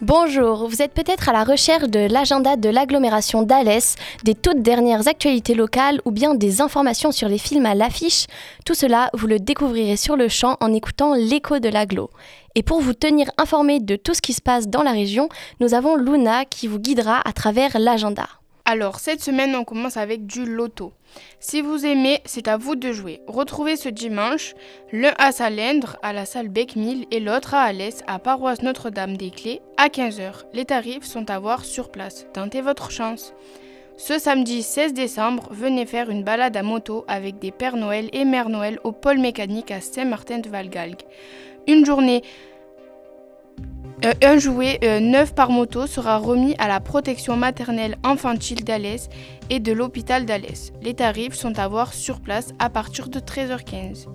Bonjour, vous êtes peut-être à la recherche de l'agenda de l'agglomération d'Alès, des toutes dernières actualités locales ou bien des informations sur les films à l'affiche. Tout cela, vous le découvrirez sur le champ en écoutant l'écho de l'agglo. Et pour vous tenir informé de tout ce qui se passe dans la région, nous avons Luna qui vous guidera à travers l'agenda. Alors, cette semaine, on commence avec du loto. Si vous aimez, c'est à vous de jouer. Retrouvez ce dimanche l'un à Salindre, à la salle Beckmille, et l'autre à Alès, à Paroisse Notre-Dame-des-Clés, à 15h. Les tarifs sont à voir sur place. Tentez votre chance. Ce samedi 16 décembre, venez faire une balade à moto avec des Pères Noël et Mères Noël au pôle mécanique à Saint-Martin-de-Valgalgue. Une journée euh, un jouet euh, neuf par moto sera remis à la protection maternelle infantile d'Alès et de l'hôpital d'Alès. Les tarifs sont à voir sur place à partir de 13h15.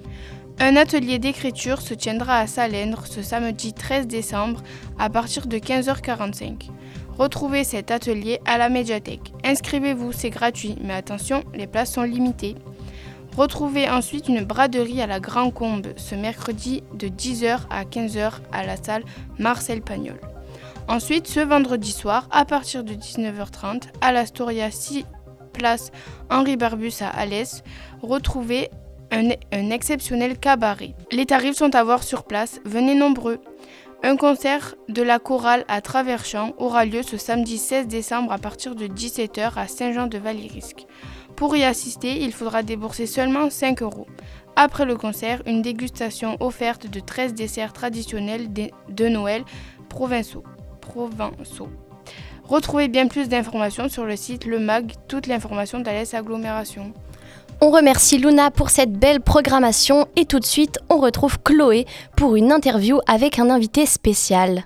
Un atelier d'écriture se tiendra à Salendre ce samedi 13 décembre à partir de 15h45. Retrouvez cet atelier à la médiathèque. Inscrivez-vous, c'est gratuit, mais attention, les places sont limitées. Retrouvez ensuite une braderie à la Grand Combe ce mercredi de 10h à 15h à la salle Marcel Pagnol. Ensuite, ce vendredi soir, à partir de 19h30, à l'Astoria 6 place Henri Barbus à Alès, retrouvez un, exceptionnel cabaret. Les tarifs sont à voir sur place, venez nombreux. Un concert de la chorale à Traverchamp aura lieu ce samedi 16 décembre à partir de 17h à Saint-Jean-de-Valierisque. Pour y assister, il faudra débourser seulement 5 euros. Après le concert, une dégustation offerte de 13 desserts traditionnels de Noël provençaux. provençaux. Retrouvez bien plus d'informations sur le site Le Mag, toute l'information d'Alès Agglomération. On remercie Luna pour cette belle programmation et tout de suite on retrouve Chloé pour une interview avec un invité spécial.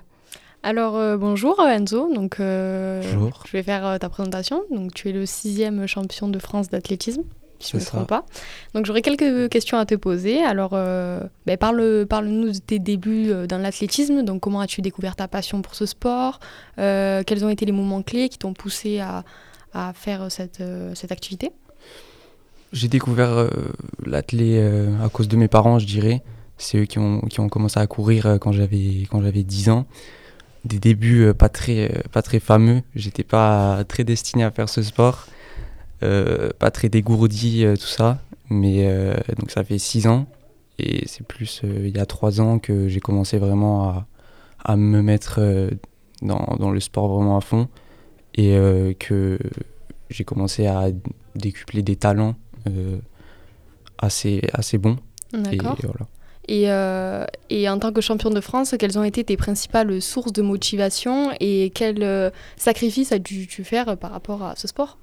Alors euh, bonjour Enzo, donc euh, Bonjour. je vais faire euh, ta présentation. Donc tu es le sixième champion de France d'athlétisme, si je ne me trompe pas. Donc j'aurais quelques questions à te poser. Alors euh, ben, parle, parle-nous de tes débuts euh, dans l'athlétisme. Donc comment as-tu découvert ta passion pour ce sport? Euh, Quels ont été les moments clés qui t'ont poussé à, à faire cette, euh, cette activité? J'ai découvert euh, l'athlé euh, à cause de mes parents, je dirais. C'est eux qui ont, qui ont commencé à courir euh, quand j'avais quand j'avais 10 ans. Des débuts euh, pas très euh, pas très fameux. J'étais pas très destiné à faire ce sport, Euh, pas très dégourdi tout ça. Mais euh, donc ça fait 6 ans et c'est plus euh, il y a 3 ans que j'ai commencé vraiment à, à me mettre dans, dans le sport vraiment à fond et que j'ai commencé à décupler des talents assez, assez bons. Et D'accord. voilà. Et, euh, et en tant que champion de France, quelles ont été tes principales sources de motivation et quels euh, sacrifices as-tu faire par rapport à ce sport?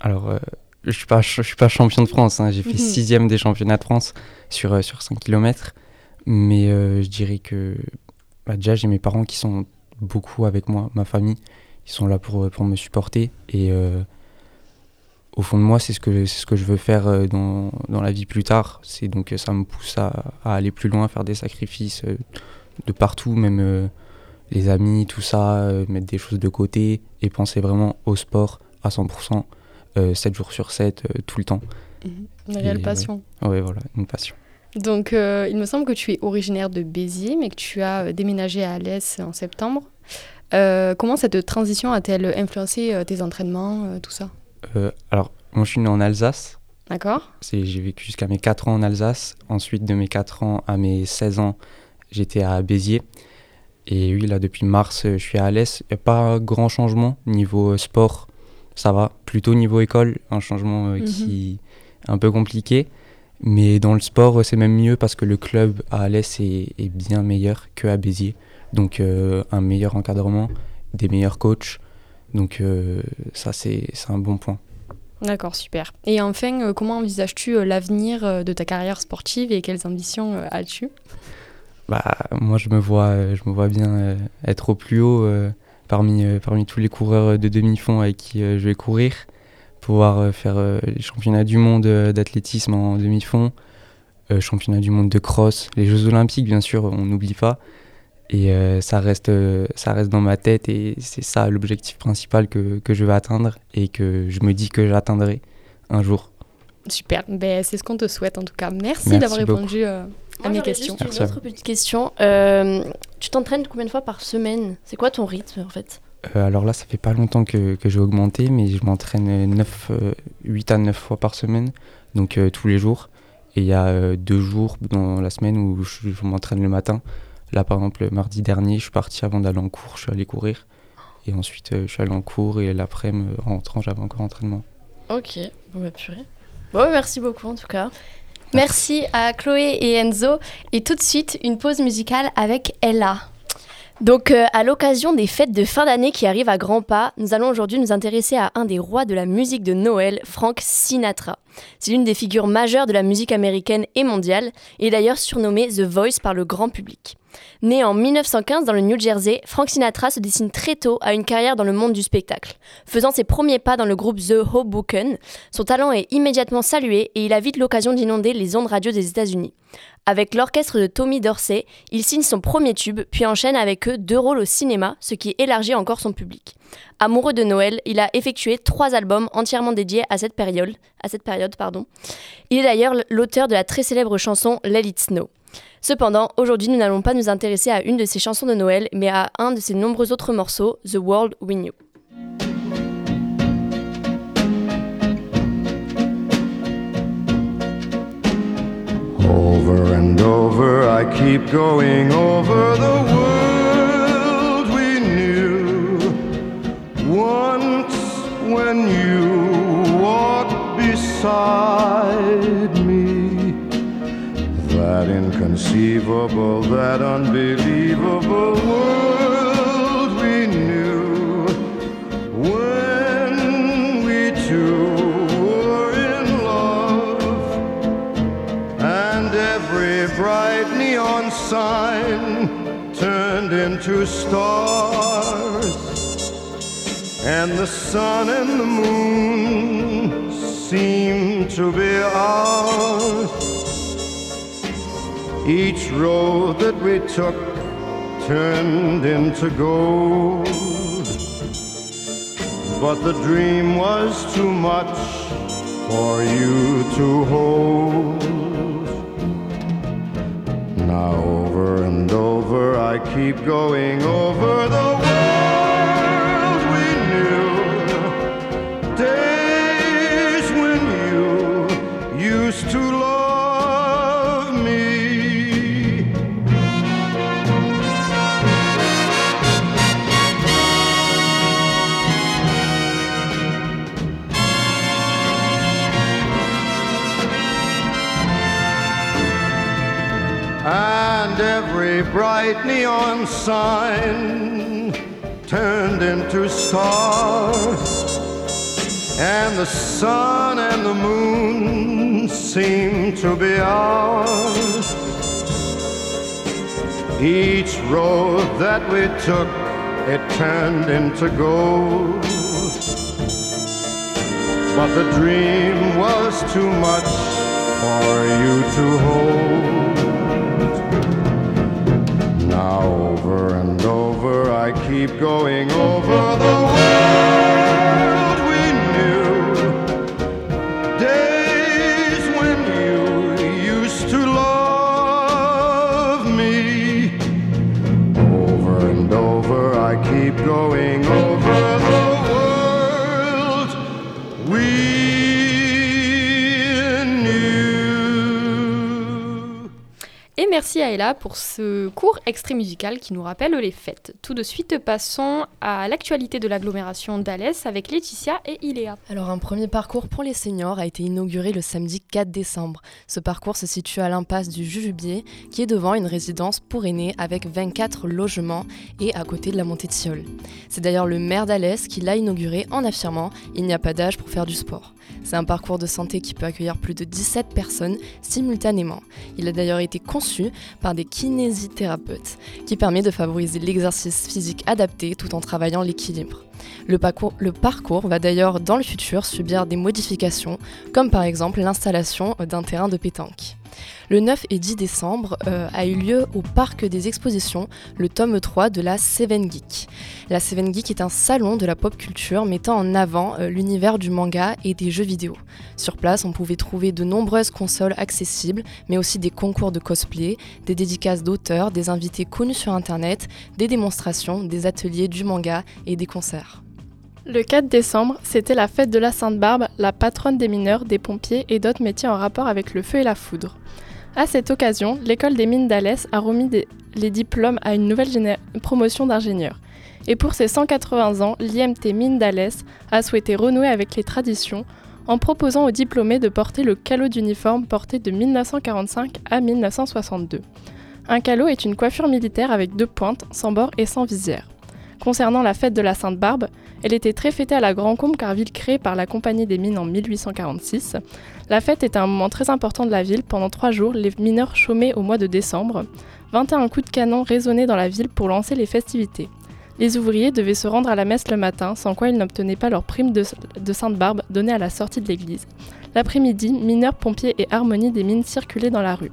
Alors, euh, je suis pas, je suis pas champion de France. hein. J'ai fait Mhm. sixième des championnats de France sur, sur 5 km. Mais je dirais que bah, déjà, j'ai mes parents qui sont beaucoup avec moi, ma famille. Ils sont là pour, pour me supporter. Et euh, au fond de moi, c'est ce que, c'est ce que je veux faire euh, dans, dans la vie plus tard. C'est donc ça me pousse à, à aller plus loin, faire des sacrifices euh, de partout, même euh, les amis, tout ça, euh, mettre des choses de côté et penser vraiment au sport à 100%, euh, 7 jours sur 7, euh, tout le temps. Une Et, réelle passion. Ouais, voilà, une passion. Donc, il me semble que tu es originaire de Béziers, mais que tu as déménagé à Alès en septembre. Comment cette transition a-t-elle influencé tes entraînements, tout ça? Alors, moi, je suis né en Alsace. D'accord J'ai vécu jusqu'à mes 4 ans en Alsace. Ensuite, de mes 4 ans à mes 16 ans, j'étais à Béziers. Et oui, là, depuis mars, euh, je suis à Alès. Il n'y a pas grand changement niveau euh, sport. Ça va. Plutôt niveau école, un changement euh, Mhm. qui est un peu compliqué. Mais dans le sport, euh, c'est même mieux parce que le club à Alès est, est bien meilleur qu'à Béziers. Donc, euh, un meilleur encadrement, des meilleurs coachs. Donc, euh, ça, c'est un bon point. D'accord, super. Et enfin, euh, comment envisages-tu euh, l'avenir euh, de ta carrière sportive et quelles ambitions as-tu? Bah, moi, je me vois, je me vois bien être au plus haut parmi, parmi tous les coureurs de demi-fond avec qui je vais courir, pouvoir faire les championnats du monde d'athlétisme en demi-fond, euh, championnat du monde de cross, les Jeux Olympiques, bien sûr, on n'oublie pas. Et euh, ça, reste, euh, ça reste dans ma tête et c'est ça l'objectif principal que, que je vais atteindre et que je me dis que j'atteindrai. un jour. Super, ben, c'est ce qu'on te souhaite en tout cas. Merci, Merci d'avoir répondu euh, à mes questions. Juste une autre petite question. Euh, tu t'entraînes combien de fois par semaine? C'est quoi ton rythme en fait? Euh, alors là, ça fait pas longtemps que, que j'ai augmenté, mais je m'entraîne 9, euh, 8 à 9 fois par semaine, donc euh, tous les jours. Et il y a euh, deux jours dans la semaine où je, je m'entraîne le matin. Là, par exemple, mardi dernier, je suis parti avant d'aller en cours, je suis allé courir. Et ensuite, euh, je suis allé en cours et l'après-midi, en rentrant, j'avais encore entraînement. Ok, bon bah purée. Bon, merci beaucoup en tout cas. Merci à Chloé et Enzo. Et tout de suite, une pause musicale avec Ella. Donc, euh, à l'occasion des fêtes de fin d'année qui arrivent à grands pas, nous allons aujourd'hui nous intéresser à un des rois de la musique de Noël, Frank Sinatra. C'est l'une des figures majeures de la musique américaine et mondiale, et d'ailleurs surnommé The Voice par le grand public. Né en 1915 dans le New Jersey, Frank Sinatra se dessine très tôt à une carrière dans le monde du spectacle. Faisant ses premiers pas dans le groupe The Hoboken, son talent est immédiatement salué et il a vite l'occasion d'inonder les ondes radio des États-Unis. Avec l'orchestre de Tommy Dorsey, il signe son premier tube, puis enchaîne avec eux deux rôles au cinéma, ce qui élargit encore son public. Amoureux de Noël, il a effectué trois albums entièrement dédiés à cette période. Il est d'ailleurs l'auteur de la très célèbre chanson Let It Snow. Cependant, aujourd'hui, nous n'allons pas nous intéresser à une de ses chansons de Noël, mais à un de ses nombreux autres morceaux, The World We Knew. That inconceivable, that unbelievable world we knew. When we two were in love and every bright neon sign turned into stars, and the sun and the moon seemed to be ours. Each road that we took turned into gold. But the dream was too much for you to hold. Now over and over I keep going over the world every bright neon sign turned into stars, and the sun and the moon seemed to be ours. Each road that we took, it turned into gold. But the dream was too much for you to hold. Keep going over the world merci à Ella pour ce court extrait musical qui nous rappelle les fêtes. Tout de suite, passons à l'actualité de l'agglomération d'Alès avec Laetitia et Iléa. Alors un premier parcours pour les seniors a été inauguré le samedi 4 décembre. Ce parcours se situe à l'impasse du Jujubier, qui est devant une résidence pour aînés avec 24 logements et à côté de la montée de Siol. C'est d'ailleurs le maire d'Alès qui l'a inauguré en affirmant « il n'y a pas d'âge pour faire du sport ». C'est un parcours de santé qui peut accueillir plus de 17 personnes simultanément. Il a d'ailleurs été conçu par des kinésithérapeutes, qui permet de favoriser l'exercice physique adapté tout en travaillant l'équilibre. Le parcours, va d'ailleurs dans le futur subir des modifications, comme par exemple l'installation d'un terrain de pétanque. Le 9 et 10 décembre euh, a eu lieu au Parc des Expositions le tome 3 de la Seven Geek. La Seven Geek est un salon de la pop culture mettant en avant euh, l'univers du manga et des jeux vidéo. Sur place, on pouvait trouver de nombreuses consoles accessibles, mais aussi des concours de cosplay, des dédicaces d'auteurs, des invités connus sur Internet, des démonstrations, des ateliers du manga et des concerts. Le 4 décembre, c'était la fête de la Sainte-Barbe, la patronne des mineurs, des pompiers et d'autres métiers en rapport avec le feu et la foudre. À cette occasion, l'école des mines d'Alès a remis les diplômes à une nouvelle promotion d'ingénieurs. Et pour ses 180 ans, l'IMT Mines d'Alès a souhaité renouer avec les traditions en proposant aux diplômés de porter le calot d'uniforme porté de 1945 à 1962. Un calot est une coiffure militaire avec deux pointes, sans bord et sans visière. Concernant la fête de la Sainte-Barbe, elle était très fêtée à la Grand-Combe car ville créée par la Compagnie des Mines en 1846. La fête était un moment très important de la ville. Pendant trois jours, les mineurs chômaient au mois de décembre. 21 coups de canon résonnaient dans la ville pour lancer les festivités. Les ouvriers devaient se rendre à la messe le matin, sans quoi ils n'obtenaient pas leur prime de, de Sainte-Barbe donnée à la sortie de l'église. L'après-midi, mineurs, pompiers et harmonie des mines circulaient dans la rue.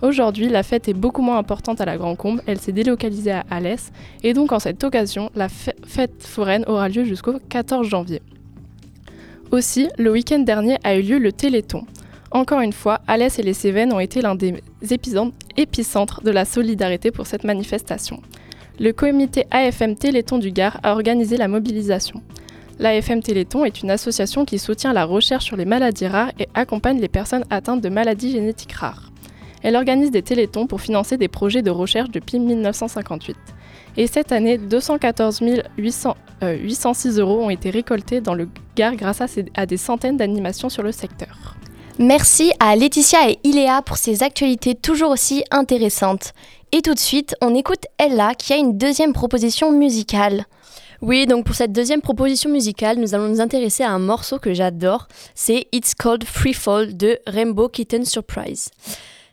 Aujourd'hui, la fête est beaucoup moins importante à la Grand Combe, elle s'est délocalisée à Alès, et donc en cette occasion, la fête foraine aura lieu jusqu'au 14 janvier. Aussi, le week-end dernier a eu lieu le Téléthon. Encore une fois, Alès et les Cévennes ont été l'un des épicentres de la solidarité pour cette manifestation. Le comité AFM Téléthon du Gard a organisé la mobilisation. L'AFM Téléthon est une association qui soutient la recherche sur les maladies rares et accompagne les personnes atteintes de maladies génétiques rares. Elle organise des télétons pour financer des projets de recherche depuis 1958. Et cette année, 214 806 euros ont été récoltés dans le Gard grâce à, des centaines d'animations sur le secteur. Merci à Laetitia et Iléa pour ces actualités toujours aussi intéressantes. Et tout de suite, on écoute Ella qui a une deuxième proposition musicale. Oui, donc pour cette deuxième proposition musicale, nous allons nous intéresser à un morceau que j'adore. C'est It's Called Free Fall de Rainbow Kitten Surprise.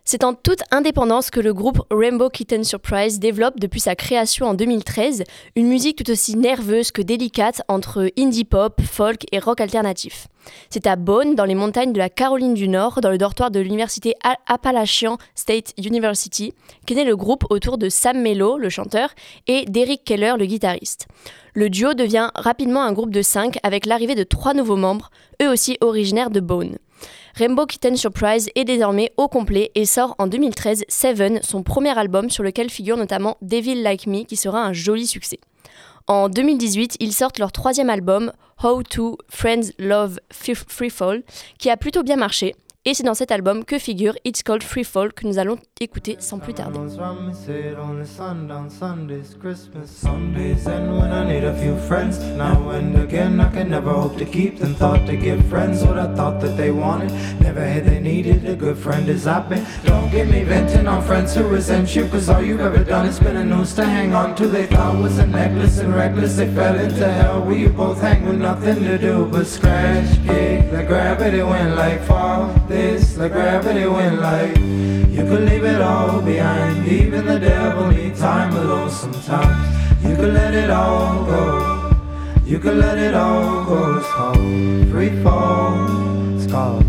C'est en toute indépendance que le groupe Rainbow Kitten Surprise développe depuis sa création en 2013 une musique tout aussi nerveuse que délicate entre indie pop, folk et rock alternatif. C'est à Bonn, dans les montagnes de la Caroline du Nord, dans le dortoir de l'université Appalachian State University, qu'est né le groupe autour de Sam Mello, le chanteur, et d'Eric Keller, le guitariste. Le duo devient rapidement un groupe de cinq avec l'arrivée de trois nouveaux membres, eux aussi originaires de Bonn. Rainbow Kitten Surprise est désormais au complet et sort en 2013 Seven, son premier album sur lequel figure notamment Devil Like Me qui sera un joli succès. En 2018, ils sortent leur troisième album, How to Friends Love Free Fall, qui a plutôt bien marché. Et c'est dans cet album que figure It's Called Free Fall que nous allons écouter sans plus tarder. This like gravity when like you could leave it all behind. Even the devil need time alone sometimes. You could let it all go. You could let it all go. It's called free fall. It's called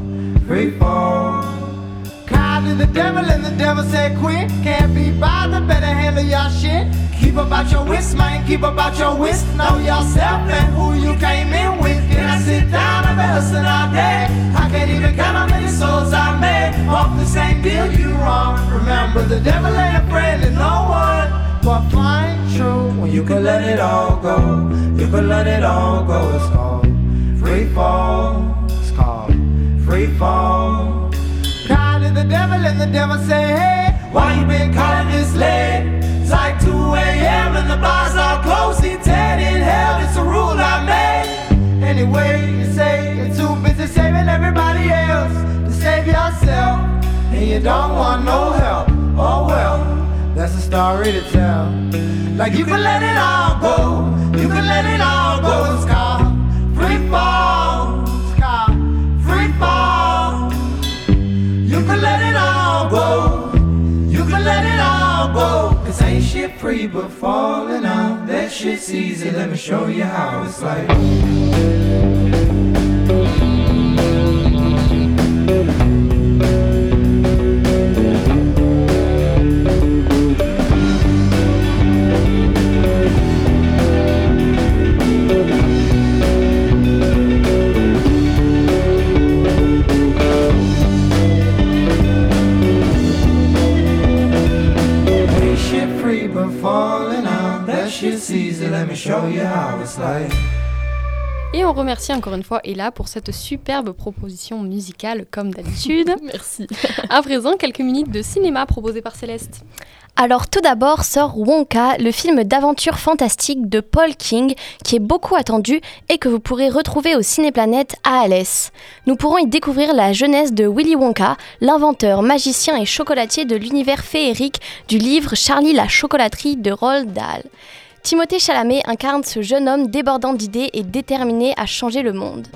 free fall. Called to the devil and the devil said quit. Can't be bothered, better handle your shit. Keep about your wrist, man. Keep about your wrist. Know yourself and who you came in with. Remember, the devil ain't a friend and no one. But find true when you can let it all go. You can let it all go. It's called free fall. It's called free fall. Called to the devil and the devil say, hey, why you been calling this late? It's like 2 a.m. and the bars are. He 10 in hell, it's a rule I made. Anyway, you say you're too busy saving everybody else to save yourself. And you don't want no help. Oh well, that's a story to tell. Like you can let it all go. You can let it all go. It's called free fall. It's called free fall. You can let it all go. You can let it all go. Cause ain't shit free but falling out. That shit's easy. Let me show you how it's like. Remercie encore une fois Ella pour cette superbe proposition musicale, comme d'habitude. Merci. à présent, quelques minutes de cinéma proposées par Céleste. Alors tout d'abord sort Wonka, le film d'aventure fantastique de Paul King qui est beaucoup attendu et que vous pourrez retrouver au Cinéplanète à Alès. Nous pourrons y découvrir la jeunesse de Willy Wonka, l'inventeur, magicien et chocolatier de l'univers féerique du livre Charlie la chocolaterie de Roald Dahl. Timothée Chalamet incarne ce jeune homme débordant d'idées et déterminé à changer le monde.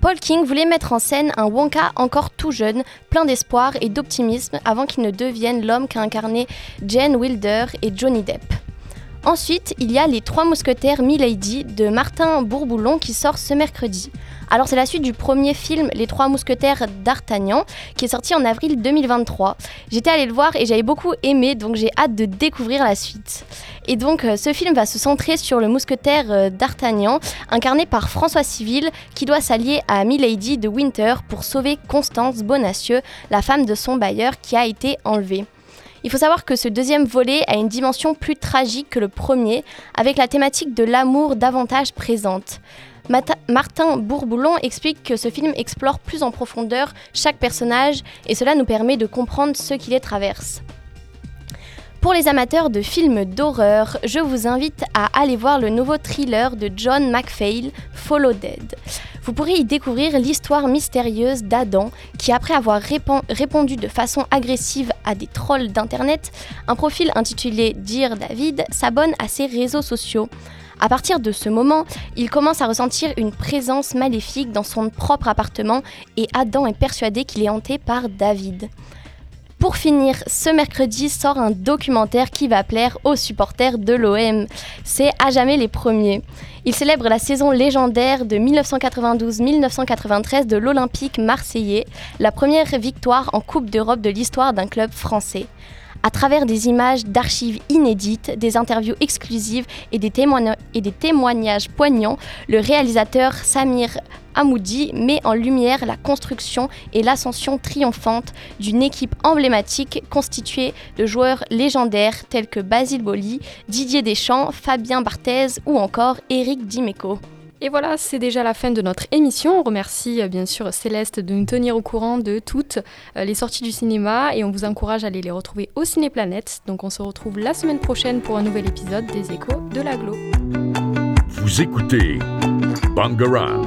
Paul King voulait mettre en scène un Wonka encore tout jeune, plein d'espoir et d'optimisme avant qu'il ne devienne l'homme qu'a incarné Jane Wilder et Johnny Depp. Ensuite, il y a Les Trois Mousquetaires Milady de Martin Bourboulon qui sort ce mercredi. Alors c'est la suite du premier film Les Trois Mousquetaires d'Artagnan qui est sorti en avril 2023. J'étais allée le voir et j'avais beaucoup aimé donc j'ai hâte de découvrir la suite. Et donc euh, ce film va se centrer sur le mousquetaire euh, d'Artagnan incarné par François Civil qui doit s'allier à Milady de Winter pour sauver Constance Bonacieux, la femme de son bailleur qui a été enlevée. Il faut savoir que ce deuxième volet a une dimension plus tragique que le premier, avec la thématique de l'amour davantage présente. Martin Bourboulon explique que ce film explore plus en profondeur chaque personnage et cela nous permet de comprendre ce qui les traverse. Pour les amateurs de films d'horreur, je vous invite à aller voir le nouveau thriller de John McPhail, Follow Dead. Vous pourrez y découvrir l'histoire mystérieuse d'Adam qui, après avoir répondu de façon agressive à des trolls d'Internet, un profil intitulé Dear David s'abonne à ses réseaux sociaux. À partir de ce moment, il commence à ressentir une présence maléfique dans son propre appartement et Adam est persuadé qu'il est hanté par David. Pour finir, ce mercredi sort un documentaire qui va plaire aux supporters de l'OM. C'est À jamais les premiers. Il célèbre la saison légendaire de 1992-1993 de l'Olympique marseillais, la première victoire en Coupe d'Europe de l'histoire d'un club français. À travers des images d'archives inédites, des interviews exclusives et des, témoignages poignants, le réalisateur Samir Hamoudi met en lumière la construction et l'ascension triomphante d'une équipe emblématique constituée de joueurs légendaires tels que Basile Boli, Didier Deschamps, Fabien Barthez ou encore Eric Dimeco. Et voilà, c'est déjà la fin de notre émission. On remercie euh, bien sûr Céleste de nous tenir au courant de toutes euh, les sorties du cinéma et on vous encourage à aller les retrouver au Cinéplanète. Donc on se retrouve la semaine prochaine pour un nouvel épisode des Échos de l'Aglo. Vous écoutez Bangarang.